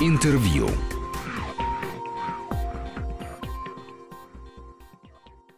Интервью.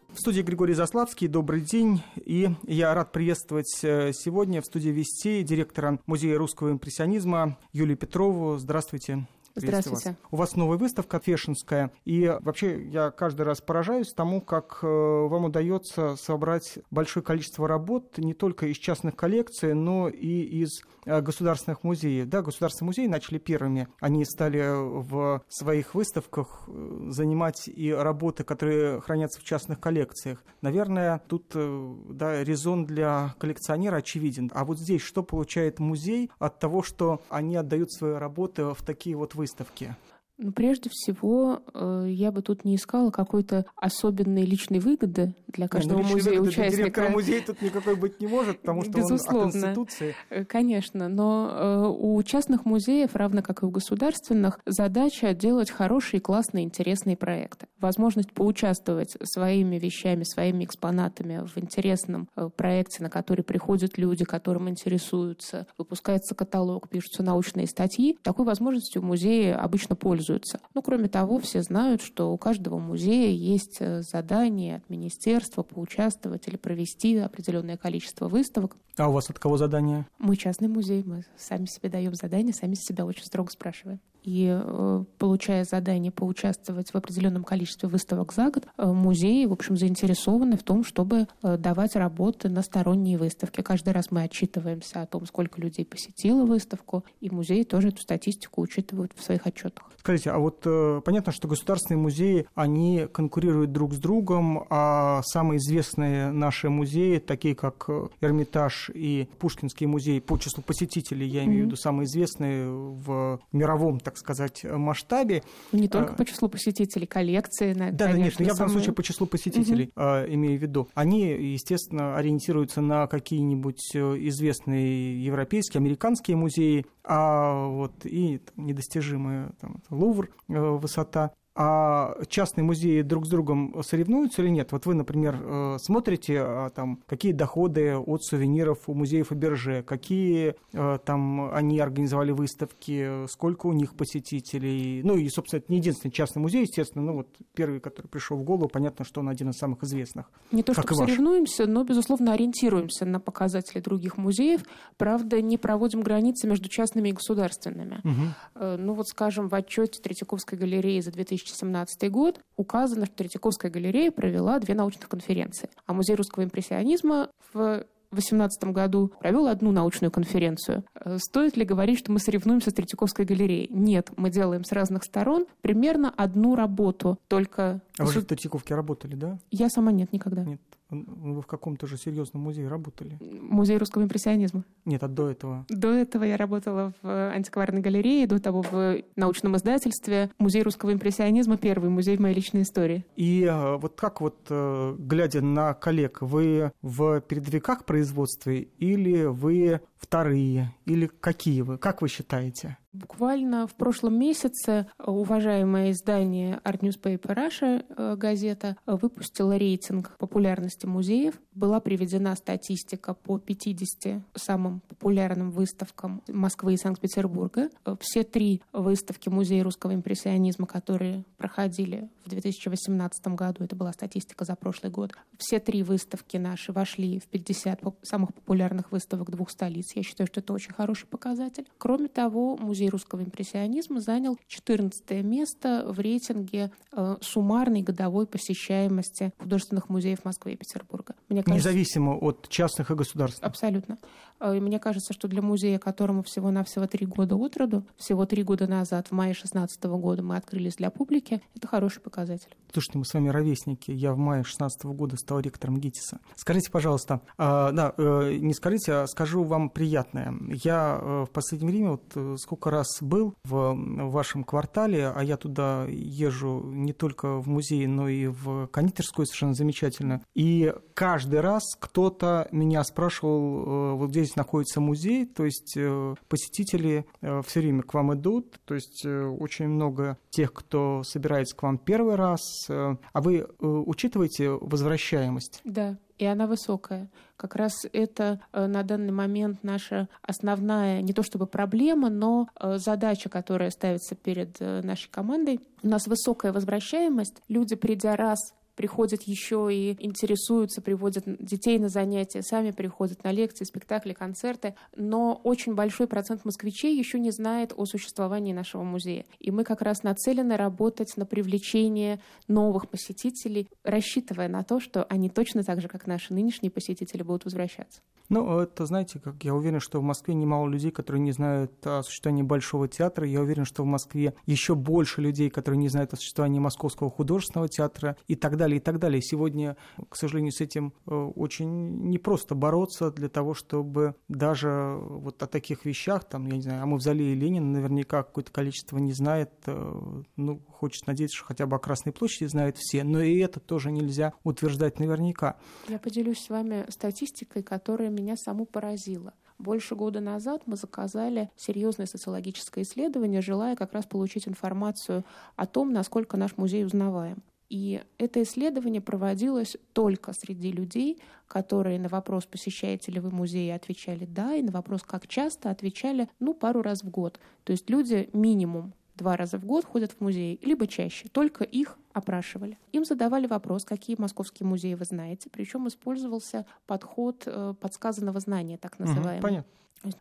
В студии Григорий Заславский. Добрый день. И я рад приветствовать э, сегодня в студии Вестей директора Музея русского импрессионизма Юлию Петрову. Здравствуйте. Здравствуйте. Вас. У вас новая выставка фешенская, и вообще я каждый раз поражаюсь тому, как э, вам удается собрать большое количество работ не только из частных коллекций, но и из э, государственных музеев. Да, государственные музеи начали первыми. Они стали в своих выставках э, занимать и работы, которые хранятся в частных коллекциях. Наверное, тут да, резон для коллекционера очевиден. А вот здесь что получает музей от того, что они отдают свои работы в такие вот выставки? выставки. Ну, прежде всего, э, я бы тут не искала какой-то особенной личной выгоды для каждого не, ну, музея участника. Директора музея тут никакой быть не может, потому что Безусловно. он о Конституции. Э, конечно, но э, у частных музеев, равно как и у государственных, задача делать хорошие, классные, интересные проекты. Возможность поучаствовать своими вещами, своими экспонатами в интересном проекте, на который приходят люди, которым интересуются, выпускается каталог, пишутся научные статьи. Такой возможностью музеи обычно пользуются пользуются. Ну, кроме того, все знают, что у каждого музея есть э, задание от министерства поучаствовать или провести определенное количество выставок. А у вас от кого задание? Мы частный музей, мы сами себе даем задание, сами себя очень строго спрашиваем и э, получая задание поучаствовать в определенном количестве выставок за год, э, музеи, в общем, заинтересованы в том, чтобы э, давать работы на сторонние выставки. Каждый раз мы отчитываемся о том, сколько людей посетило выставку, и музеи тоже эту статистику учитывают в своих отчетах. Скажите, а вот понятно, что государственные музеи, они конкурируют друг с другом, а самые известные наши музеи, такие как Эрмитаж и Пушкинский музей по числу посетителей, я имею mm-hmm. в виду самые известные в мировом, так сказать, масштабе. Не только а, по числу посетителей, коллекции. Да, конечно, я в данном случае по числу посетителей угу. имею в виду. Они, естественно, ориентируются на какие-нибудь э, известные европейские, американские музеи, а вот и недостижимые там, Лувр, э, высота а частные музеи друг с другом соревнуются или нет? Вот вы, например, э, смотрите, а, там, какие доходы от сувениров у музеев Фаберже, какие э, там они организовали выставки, сколько у них посетителей. Ну и, собственно, это не единственный частный музей, естественно, ну вот первый, который пришел в голову, понятно, что он один из самых известных. Не то, что соревнуемся, но, безусловно, ориентируемся на показатели других музеев. Правда, не проводим границы между частными и государственными. Угу. Ну вот, скажем, в отчете Третьяковской галереи за 2000 2017 год указано, что Третьяковская галерея провела две научных конференции. А Музей русского импрессионизма в 2018 году провел одну научную конференцию. Э, стоит ли говорить, что мы соревнуемся с Третьяковской галереей? Нет, мы делаем с разных сторон примерно одну работу, только... А вы же в Третьяковке работали, да? Я сама нет, никогда. Нет. Вы в каком-то же серьезном музее работали? Музей русского импрессионизма. Нет, а до этого? До этого я работала в антикварной галерее, до того в научном издательстве. Музей русского импрессионизма – первый музей в моей личной истории. И а, вот как вот, э, глядя на коллег, вы в передовиках производства или вы вторые, или какие вы? Как вы считаете? Буквально в прошлом месяце уважаемое издание Art Newspaper Russia э, газета выпустила рейтинг популярности музеев. Была приведена статистика по 50 самым популярным выставкам Москвы и Санкт-Петербурга. Все три выставки Музея русского импрессионизма, которые проходили в 2018 году, это была статистика за прошлый год, все три выставки наши вошли в 50 самых популярных выставок двух столиц. Я считаю, что это очень хороший показатель. Кроме того, музей Музей русского импрессионизма занял 14 место в рейтинге э, суммарной годовой посещаемости художественных музеев Москвы и Петербурга. Мне кажется, Независимо от частных и государственных? Абсолютно. Э, мне кажется, что для музея, которому всего-навсего три года от роду, всего три года назад, в мае 2016 года мы открылись для публики, это хороший показатель. Слушайте, мы с вами ровесники. Я в мае 2016 года стал ректором ГИТИСа. Скажите, пожалуйста, э, да, э, не скажите, а скажу вам приятное. Я э, в последнее время вот э, сколько раз был в вашем квартале, а я туда езжу не только в музей, но и в кондитерскую совершенно замечательно. И каждый раз кто-то меня спрашивал, э, вот здесь находится музей, то есть э, посетители э, все время к вам идут, то есть очень много тех, кто собирается к вам первый раз. А вы учитываете возвращаемость? Да, и она высокая. Как раз это э, на данный момент наша основная, не то чтобы проблема, но э, задача, которая ставится перед э, нашей командой. У нас высокая возвращаемость. Люди, придя раз, приходят еще и интересуются, приводят детей на занятия, сами приходят на лекции, спектакли, концерты. Но очень большой процент москвичей еще не знает о существовании нашего музея. И мы как раз нацелены работать на привлечение новых посетителей, рассчитывая на то, что они точно так же, как наши нынешние посетители, будут возвращаться. Ну, это, знаете, как я уверен, что в Москве немало людей, которые не знают о существовании Большого театра. Я уверен, что в Москве еще больше людей, которые не знают о существовании Московского художественного театра и так далее, и так далее. Сегодня, к сожалению, с этим э, очень непросто бороться для того, чтобы даже вот о таких вещах, там, я не знаю, о мавзолее Ленина наверняка какое-то количество не знает. Э, ну, хочется надеяться, что хотя бы о Красной площади знают все, но и это тоже нельзя утверждать наверняка. Я поделюсь с вами статистикой, которая меня саму поразило. Больше года назад мы заказали серьезное социологическое исследование, желая как раз получить информацию о том, насколько наш музей узнаваем. И это исследование проводилось только среди людей, которые на вопрос, посещаете ли вы музей, отвечали «да», и на вопрос «как часто» отвечали «ну, пару раз в год». То есть люди минимум два раза в год ходят в музей, либо чаще. Только их опрашивали. Им задавали вопрос, какие московские музеи вы знаете, причем использовался подход э, подсказанного знания, так называемый. Угу, понятно.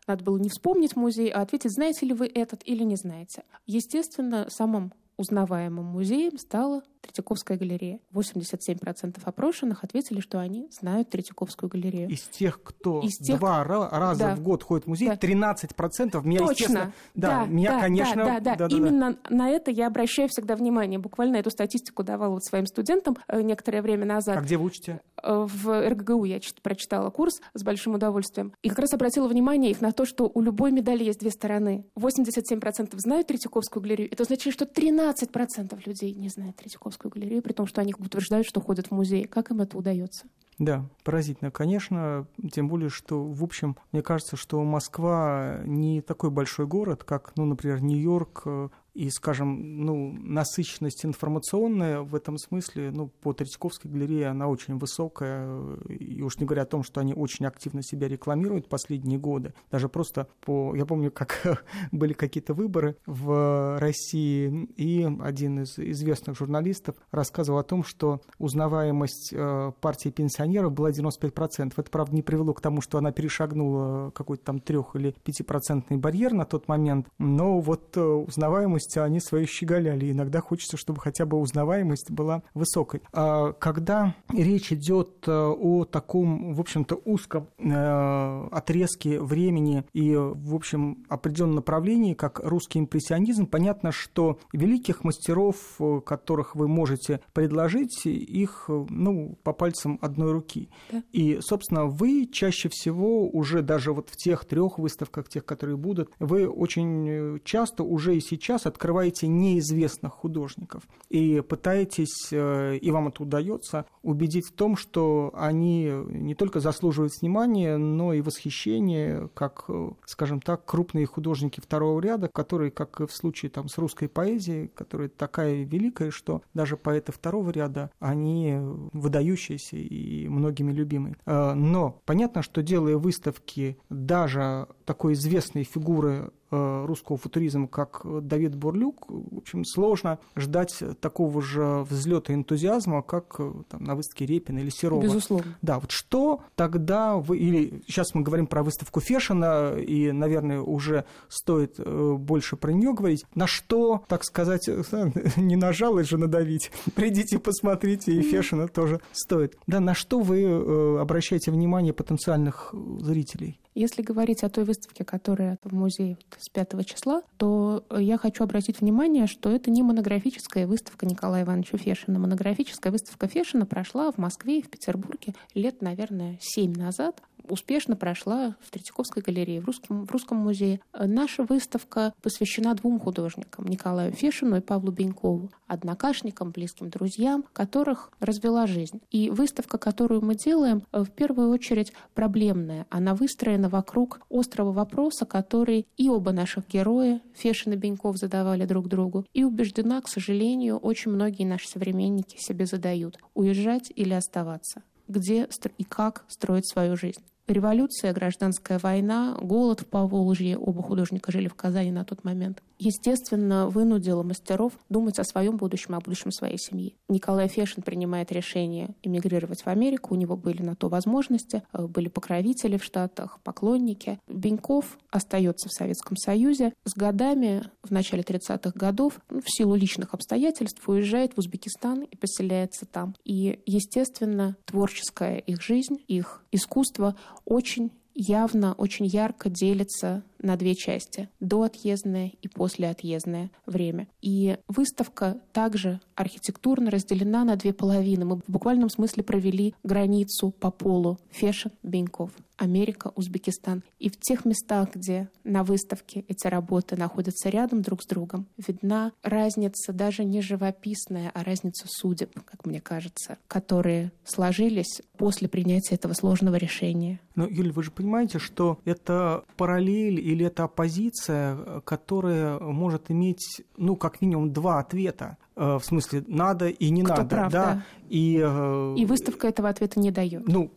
Надо было не вспомнить музей, а ответить, знаете ли вы этот или не знаете. Естественно, самым узнаваемым музеем стала Третьяковская галерея. 87% опрошенных ответили, что они знают Третьяковскую галерею. Из тех, кто Из тех... два раза да. в год ходит в музей, да. 13% меня, Точно. естественно... Да, да, меня, да, конечно... Да, да, да. да Именно да. на это я обращаю всегда внимание. Буквально эту статистику давала вот своим студентам э, некоторое время назад. А где вы учите? Э, в РГГУ я прочитала курс с большим удовольствием. И как раз обратила внимание их на то, что у любой медали есть две стороны. 87% знают Третьяковскую галерею. Это значит, что 13% людей не знают Третьяковскую галерею, при том, что они утверждают, что ходят в музей. Как им это удается? Да, поразительно, конечно, тем более, что, в общем, мне кажется, что Москва не такой большой город, как, ну, например, Нью-Йорк, э, и, скажем, ну, насыщенность информационная в этом смысле, ну, по Третьяковской галерее она очень высокая, и уж не говоря о том, что они очень активно себя рекламируют последние годы. Даже просто по... Я помню, как были какие-то выборы в России, и один из известных журналистов рассказывал о том, что узнаваемость э, партии пенсионеров была 95%. Это, правда, не привело к тому, что она перешагнула какой-то там трех- или пятипроцентный барьер на тот момент, но вот э, узнаваемость узнаваемость, а они свои щеголяли. Иногда хочется, чтобы хотя бы узнаваемость была высокой. А когда речь идет э, о таком, в общем-то, узком э, отрезке времени и, в общем, определенном направлении, как русский импрессионизм, понятно, что великих мастеров, э, которых вы можете предложить, их, ну, по пальцам одной руки. Да. И, собственно, вы чаще всего уже даже вот в тех трех выставках, тех, которые будут, вы очень часто уже и сейчас открываете неизвестных художников и пытаетесь, э, и вам это удается, убедить в том, что они не только заслуживают внимания, но и восхищения, как, э, скажем так, крупные художники второго ряда, которые, как и в случае там, с русской поэзией, которая такая великая, что даже поэты второго ряда, они выдающиеся и многими любимые. Э, но понятно, что делая выставки даже такой известной фигуры русского футуризма, как Давид Бурлюк, в общем, сложно ждать такого же взлета энтузиазма, как э, там, на выставке Репина или Серова. Безусловно. Да, вот что тогда вы, или сейчас мы говорим про выставку Фешина, и, наверное, уже стоит э, больше про нее говорить, на что, так сказать, не на жалость же надавить, придите, посмотрите, и Фешина тоже стоит. Да, на что вы обращаете внимание потенциальных зрителей? Если говорить о той выставке, которая в музее с 5 числа, то я хочу обратить внимание, что это не монографическая выставка Николая Ивановича Фешина. Монографическая выставка Фешина прошла в Москве и в Петербурге лет, наверное, семь назад успешно прошла в Третьяковской галерее, в Русском, в Русском музее. Наша выставка посвящена двум художникам, Николаю Фешину и Павлу Бенькову, однокашникам, близким друзьям, которых развела жизнь. И выставка, которую мы делаем, в первую очередь проблемная. Она выстроена вокруг острого вопроса, который и оба наших героя, Фешин и Беньков, задавали друг другу, и убеждена, к сожалению, очень многие наши современники себе задают – уезжать или оставаться. где и как строить свою жизнь. Революция, гражданская война, голод в Поволжье, оба художника жили в Казани на тот момент, естественно, вынудила мастеров думать о своем будущем, о будущем своей семьи. Николай Фешин принимает решение эмигрировать в Америку, у него были на то возможности, э, были покровители в Штатах, поклонники. Беньков остается в Советском Союзе. С годами, в начале 30-х годов, в силу личных обстоятельств, уезжает в Узбекистан и поселяется там. И, естественно, творческая их жизнь, их искусство очень явно, очень ярко делится на две части – доотъездное и послеотъездное время. И выставка также архитектурно разделена на две половины. Мы в буквальном смысле провели границу по полу Фешин, Беньков. Америка, Узбекистан. И в тех местах, где на выставке эти работы находятся рядом друг с другом, видна разница даже не живописная, а разница судеб, как мне кажется, которые сложились после принятия этого сложного решения. Но, Юль, вы же понимаете, что это параллель или это оппозиция, которая может иметь, ну, как минимум два ответа. Э, в смысле надо и не Кто надо, прав, да. да. И, э, и выставка этого ответа не дает. Ну,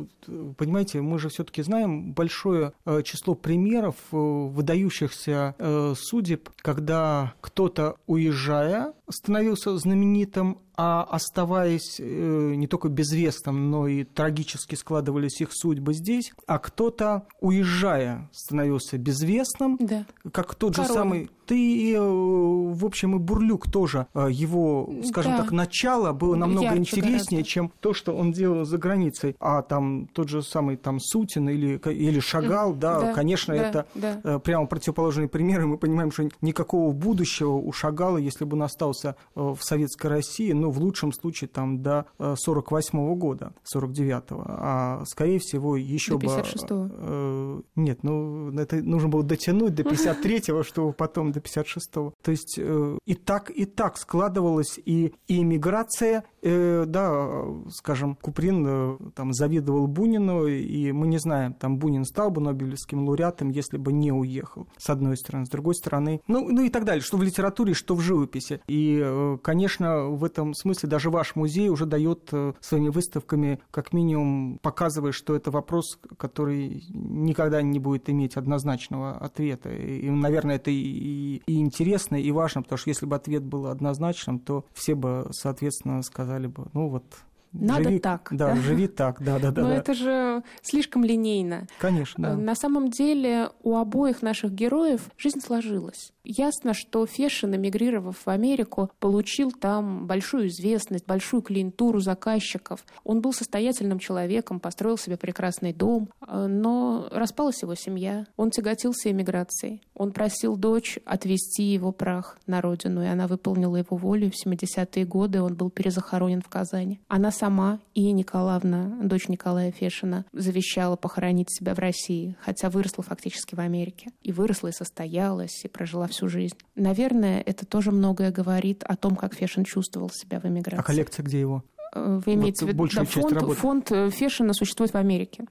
понимаете, мы же все-таки знаем большое э, число примеров выдающихся судеб, когда кто-то уезжая становился знаменитым, а оставаясь э, не только безвестным, но и трагически складывались их судьбы здесь, а кто-то, уезжая, становился безвестным, да. как тот Король. же самый ты, э, в общем, и Бурлюк тоже, э, его, скажем Да. так, начало было намного Ярче интереснее, гораздо. чем то, что он делал за границей. А там тот же самый там Сутин или, или Шагал, да, Да, конечно, да, это да. прямо противоположные примеры. Мы понимаем, что никакого будущего у Шагала, если бы он остался в Советской России, ну, в лучшем случае, там, до 48 года, 49-го. А, скорее всего, еще До бы... 56-го. э, Нет, ну, это нужно было дотянуть до 53-го, чтобы потом до 56-го. То есть э, и так, и так складывалась и, и иммиграция, э, да, скажем, Куприн э, там завидовал Бунину, и мы не знаем, там Бунин стал бы Нобелевским лауреатом, если бы не уехал, с одной стороны. С другой стороны, ну, ну и так далее, что в литературе, что в живописи. И, э, конечно, в этом смысле даже ваш музей уже дает э, своими выставками, как минимум, показывая, что это вопрос, который никогда не будет иметь однозначного ответа. И, наверное, это и, и интересно, и важно, потому что если бы ответ был однозначным, то все бы, соответственно, сказали бы, ну вот... Надо живи, так, Да, да? живи так, да, да, да. Но да. это же слишком линейно. Конечно, да. На самом деле у обоих наших героев жизнь сложилась. Ясно, что Фешин, эмигрировав в Америку, получил там большую известность, большую клиентуру заказчиков. Он был состоятельным человеком, построил себе прекрасный дом, э, но распалась его семья. Он тяготился эмиграцией. Он просил дочь отвезти его прах на родину, и она выполнила его волю. В 70-е годы он был перезахоронен в Казани. Она сама, и Николаевна, дочь Николая Фешина, завещала похоронить себя в России, хотя выросла фактически в Америке. И выросла, и состоялась, и прожила всю жизнь. Наверное, это тоже многое говорит о том, как Фешин чувствовал себя в эмиграции. А коллекция где его? Э, Вы имеете Вот в виду, да, фонд, работы. фонд э, Фешина существует в Америке.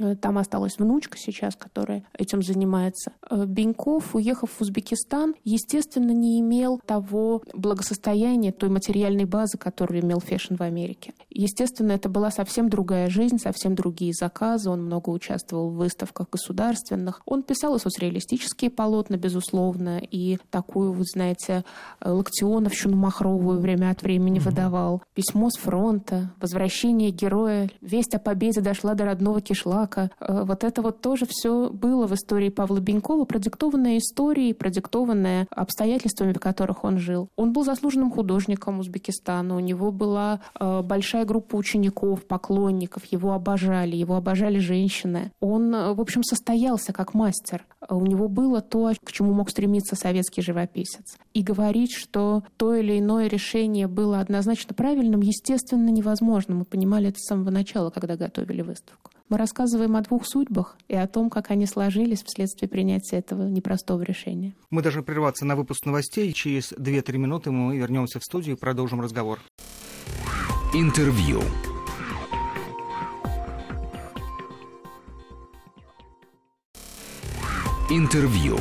Э, Там осталась внучка сейчас, которая этим занимается. Беньков, уехав в Узбекистан, естественно, не имел того благосостояния, той материальной базы, которую имел Фешин в Америке. Естественно, это была совсем другая жизнь, совсем другие заказы. Он много участвовал в выставках государственных. Он писал и соцреалистические полотна, безусловно, и такую, вы знаете, локтионовщину махровую время от времени выдавал. Письмо с фронта, возвращение героя, весть о победе дошла до родного кишлака. Э, Вот это вот тоже все было в истории Павла Бенькова, продиктованное историей, продиктованное обстоятельствами, в которых он жил. Он был заслуженным художником Узбекистана, у него была э, большая группа учеников, поклонников, его обожали, его обожали женщины. Он, э, в общем, состоялся как мастер. У него было то, к чему мог стремиться советский живописец. И говорить, что то или иное решение было однозначно правильным, естественно, невозможно. Мы понимали это с самого начала, когда готовили выставку. Мы рассказываем о двух судьбах и о том, как они сложились вследствие принятия этого непростого решения. Мы должны прерваться на выпуск новостей. Через 2-3 минуты мы вернемся в студию и продолжим разговор. Интервью. Интервью.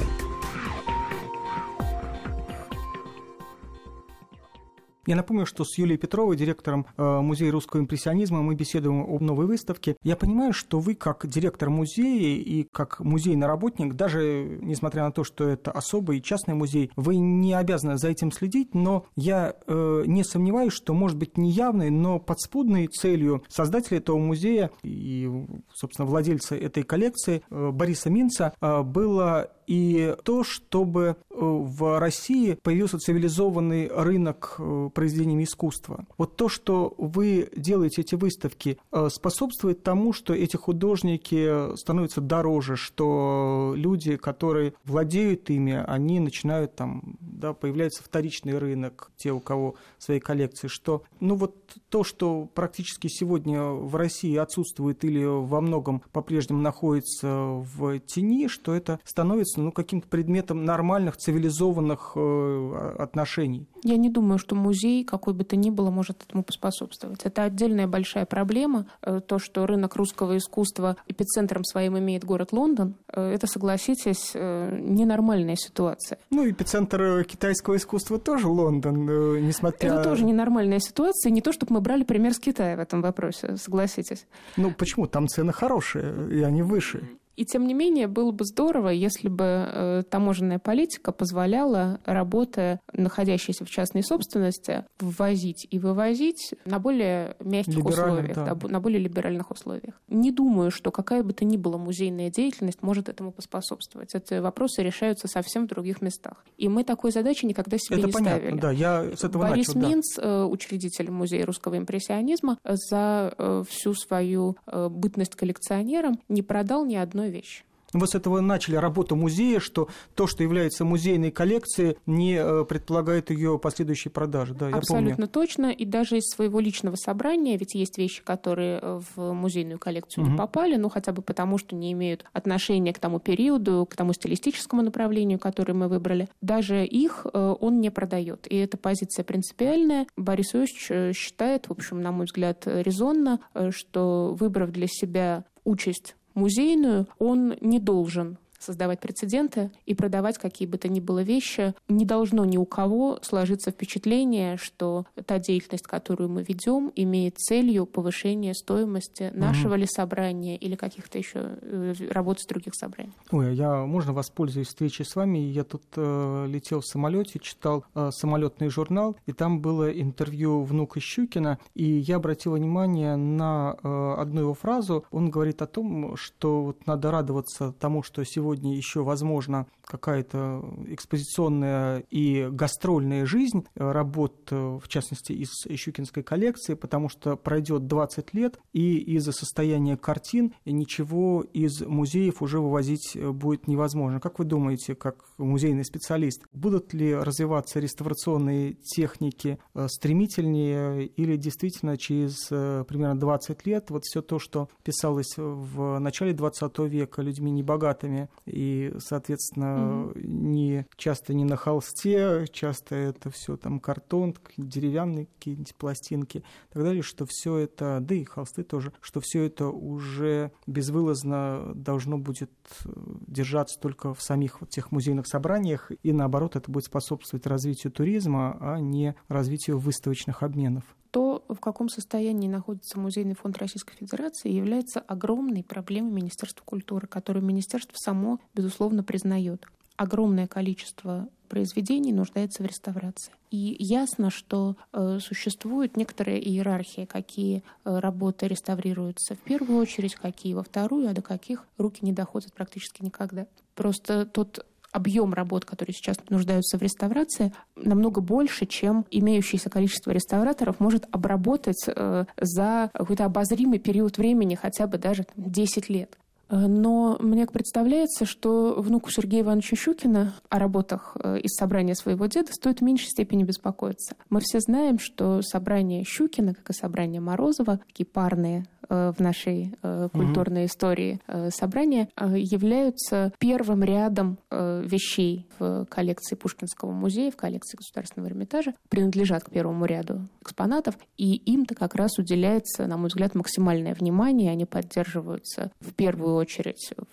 Я напомню, что с Юлией Петровой, директором э, Музея русского импрессионизма, мы беседуем об новой выставке. Я понимаю, что вы, как директор музея и как музейный работник, даже несмотря на то, что это особый частный музей, вы не обязаны за этим следить, но я э, не сомневаюсь, что, может быть, не явной, но подспудной целью создателя этого музея и, собственно, владельца этой коллекции э, Бориса Минца э, было и то, чтобы э, в России появился цивилизованный рынок э, произведениями искусства. Вот то, что вы делаете эти выставки, э, способствует тому, что эти художники становятся дороже, что люди, которые владеют ими, они начинают там, да, появляется вторичный рынок, те, у кого свои коллекции, что, ну вот то, что практически сегодня в России отсутствует или во многом по-прежнему находится в тени, что это становится ну, каким-то предметом нормальных, цивилизованных э, отношений. Я не думаю, что музей, какой бы то ни было, может этому поспособствовать. Это отдельная большая проблема. Э, то, что рынок русского искусства эпицентром своим имеет город Лондон, э, это, согласитесь, ненормальная ситуация. Ну, эпицентр китайского искусства тоже Лондон, несмотря... Это тоже ненормальная ситуация. Не то, чтобы мы брали пример с Китая в этом вопросе, согласитесь. Ну, почему? Там цены хорошие, и они выше. И тем не менее, было бы здорово, если бы э, таможенная политика позволяла, работая, находящейся в частной собственности, ввозить и вывозить на более мягких условиях, да. на более либеральных условиях. Не думаю, что какая бы то ни была музейная деятельность может этому поспособствовать. Эти вопросы решаются совсем в других местах. И мы такой задачи никогда себе Это не понятно, ставили. Да, я с этого Борис начал, Минц, да. учредитель Музея русского импрессионизма, за э, всю свою э, бытность коллекционером не продал ни одной одной вещи. Вы с этого начали работу музея, что то, что является музейной коллекцией, не э, предполагает ее последующей продажи. Да, Абсолютно точно. И даже из своего личного собрания, ведь есть вещи, которые э, в музейную коллекцию угу. не попали, ну хотя бы потому, что не имеют отношения к тому периоду, к тому стилистическому направлению, которое мы выбрали. Даже их э, он не продает. И эта позиция принципиальная. Борис Иосифович считает, в общем, на мой взгляд, резонно, что выбрав для себя участь музейную, он не должен создавать прецеденты и продавать какие бы то ни было вещи. Не должно ни у кого сложиться впечатление, что та деятельность, которую мы ведем, имеет целью повышения стоимости нашего mm-hmm. ли собрания или каких-то еще э, работ с других собраний. Ой, а я можно воспользуюсь встречей с вами? Я тут э, летел в самолете, читал э, самолетный журнал, и там было интервью внука Щукина, и я обратил внимание на э, одну его фразу. Он говорит о том, что вот надо радоваться тому, что сегодня сегодня еще возможно какая-то экспозиционная и гастрольная жизнь работ, в частности, из Щукинской коллекции, потому что пройдет 20 лет, и из-за состояния картин ничего из музеев уже вывозить будет невозможно. Как вы думаете, как музейный специалист, будут ли развиваться реставрационные техники э, стремительнее или действительно через э, примерно 20 лет вот все то, что писалось в начале 20 века людьми небогатыми и, соответственно, mm-hmm. не часто не на холсте, часто это все там картон, деревянные какие-нибудь пластинки и так далее, что все это, да и холсты тоже, что все это уже безвылазно должно будет э, держаться только в самих вот тех музейных собраниях, и наоборот это будет способствовать развитию туризма, а не развитию выставочных обменов то, в каком состоянии находится Музейный фонд Российской Федерации, является огромной проблемой Министерства культуры, которую министерство само, безусловно, признает. Огромное количество произведений нуждается в реставрации. И ясно, что э, существует некоторая иерархия, какие э, работы реставрируются в первую очередь, какие во вторую, а до каких руки не доходят практически никогда. Просто тот объем работ, которые сейчас нуждаются в реставрации, намного больше, чем имеющееся количество реставраторов может обработать э, за какой-то обозримый период времени, хотя бы даже 10 лет. Э, но мне представляется, что внуку Сергея Ивановича Щукина о работах э, из собрания своего деда стоит в меньшей степени беспокоиться. Мы все знаем, что собрание Щукина, как и собрание Морозова, такие парные в нашей культурной mm-hmm. истории собрания, являются первым рядом вещей в коллекции Пушкинского музея, в коллекции Государственного Эрмитажа, принадлежат к первому ряду экспонатов, и им-то как раз уделяется, на мой взгляд, максимальное внимание, они поддерживаются в первую очередь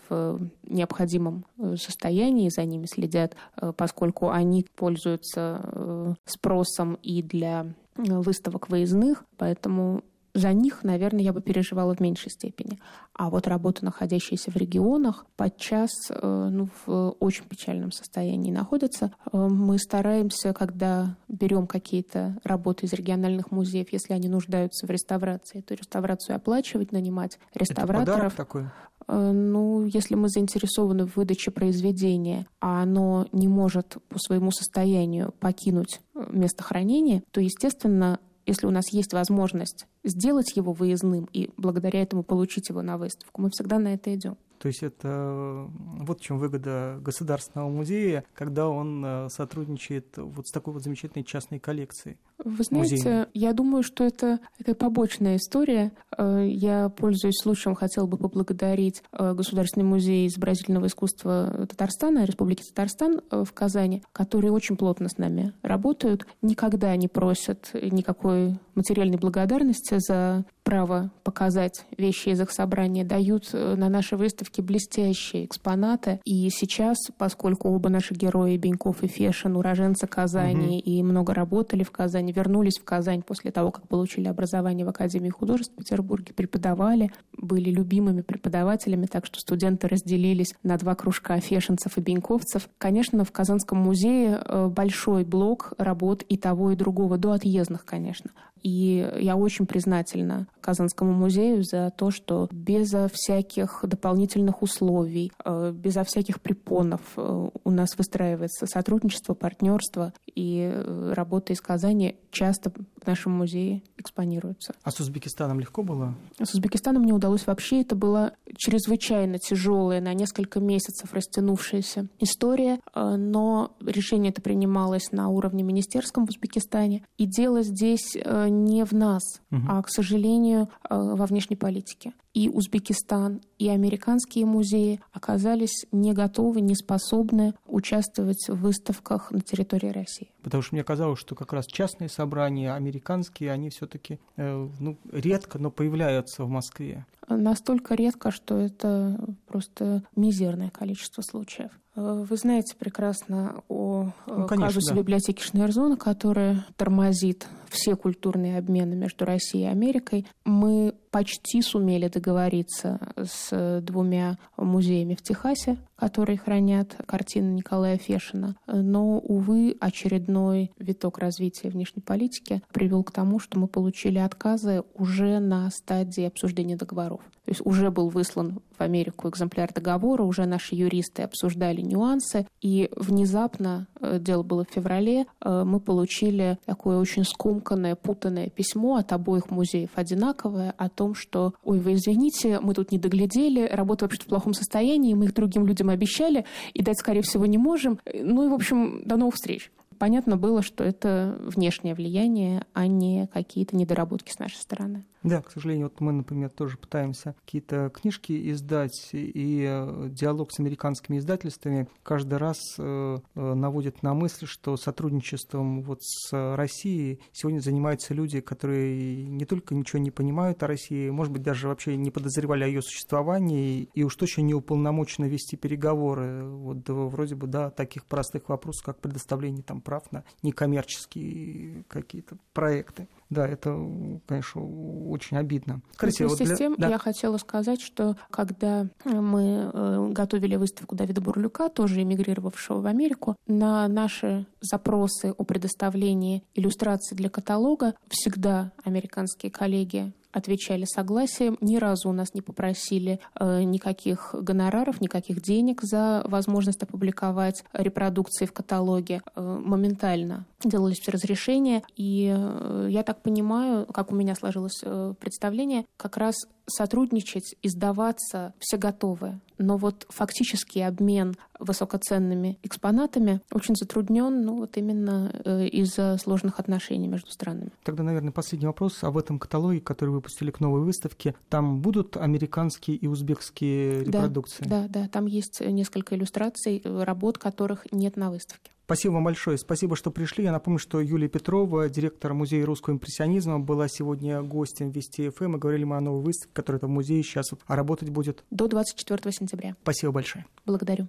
в необходимом состоянии, за ними следят, поскольку они пользуются спросом и для выставок выездных, поэтому за них, наверное, я бы переживала в меньшей степени. А вот работы, находящиеся в регионах, подчас э, ну, в очень печальном состоянии находятся. Э, мы стараемся, когда берем какие-то работы из региональных музеев, если они нуждаются в реставрации, эту реставрацию оплачивать, нанимать реставраторов. Это такой? Э, ну, если мы заинтересованы в выдаче произведения, а оно не может по своему состоянию покинуть место хранения, то, естественно, если у нас есть возможность сделать его выездным и благодаря этому получить его на выставку, мы всегда на это идем. То есть это вот в чем выгода Государственного музея, когда он э, сотрудничает вот с такой вот замечательной частной коллекцией. Вы знаете, музейной. я думаю, что это такая побочная история. Э, я, пользуясь случаем, хотела бы поблагодарить э, Государственный музей изобразительного искусства Татарстана, Республики Татарстан в Казани, которые очень плотно с нами работают, никогда не просят никакой материальной благодарности за право показать вещи из их собрания, дают на нашей выставке блестящие экспонаты. И сейчас, поскольку оба наши герои, Беньков и Фешин, уроженцы Казани угу. и много работали в Казани, вернулись в Казань после того, как получили образование в Академии художеств в Петербурге, преподавали, были любимыми преподавателями, так что студенты разделились на два кружка фешинцев и беньковцев. Конечно, в Казанском музее э, большой блок работ и того, и другого, до отъездных, конечно. И я очень признательна Казанскому музею за то, что безо всяких дополнительных условий, э, безо всяких препонов э, у нас выстраивается сотрудничество, партнерство, и э, работы из Казани часто в нашем музее экспонируются. А с Узбекистаном легко было? С Узбекистаном не удалось вообще. Это была чрезвычайно тяжелая, на несколько месяцев растянувшаяся история, но решение это принималось на уровне министерском в Узбекистане. И дело здесь не в нас, угу. а, к сожалению, э, во внешней политике. И Узбекистан, и американские музеи оказались не готовы, не способны участвовать в выставках на территории России. Потому что мне казалось, что как раз частные собрания, американские, они все-таки э, ну, редко, но появляются в Москве. Настолько редко, что это просто мизерное количество случаев. Э, вы знаете прекрасно о э, ну, конечно, казусе да. библиотеки Шнейрзона, которая тормозит все культурные обмены между Россией и Америкой. Мы почти сумели договориться с двумя музеями в Техасе, которые хранят картины Николая Фешина. Но, увы, очередной виток развития внешней политики привел к тому, что мы получили отказы уже на стадии обсуждения договоров. То есть уже был выслан в Америку экземпляр договора, уже наши юристы обсуждали нюансы, и внезапно, дело было в феврале, э, мы получили такое очень скомканное, путанное письмо от обоих музеев одинаковое о том, что «Ой, вы извините, мы тут не доглядели, работа вообще в плохом состоянии, мы их другим людям обещали и дать, скорее всего, не можем». Ну и, в общем, до новых встреч понятно было, что это внешнее влияние, а не какие-то недоработки с нашей стороны. Да, к сожалению, вот мы, например, тоже пытаемся какие-то книжки издать, и э, диалог с американскими издательствами каждый раз э, э, наводит на мысль, что сотрудничеством вот с Россией сегодня занимаются люди, которые не только ничего не понимают о России, может быть, даже вообще не подозревали о ее существовании, и уж точно не уполномочены вести переговоры, вот вроде бы, да, таких простых вопросов, как предоставление там прав на некоммерческие какие-то проекты. Да, это, конечно, очень обидно. Вместе вот для... с тем, да. я хотела сказать, что когда мы э, готовили выставку Давида Бурлюка, тоже эмигрировавшего в Америку, на наши запросы о предоставлении иллюстраций для каталога всегда американские коллеги отвечали согласием. Ни разу у нас не попросили э, никаких гонораров, никаких денег за возможность опубликовать репродукции в каталоге. Э, моментально делались все разрешения. И э, я так понимаю, как у меня сложилось представление, как раз сотрудничать, издаваться все готовы. Но вот фактический обмен высокоценными экспонатами очень затруднен, ну вот именно э, из-за сложных отношений между странами. Тогда, наверное, последний вопрос. А в этом каталоге, который выпустили к новой выставке, там будут американские и узбекские репродукции? Да, да, да. Там есть несколько иллюстраций, работ которых нет на выставке. Спасибо вам большое. Спасибо, что пришли. Я напомню, что Юлия Петрова, директор Музея русского импрессионизма, была сегодня гостем Вести ФМ. Мы говорили мы о новой выставке, которая в музее сейчас а работать будет. До 24 сентября. Спасибо большое. Благодарю.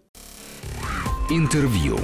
Интервью.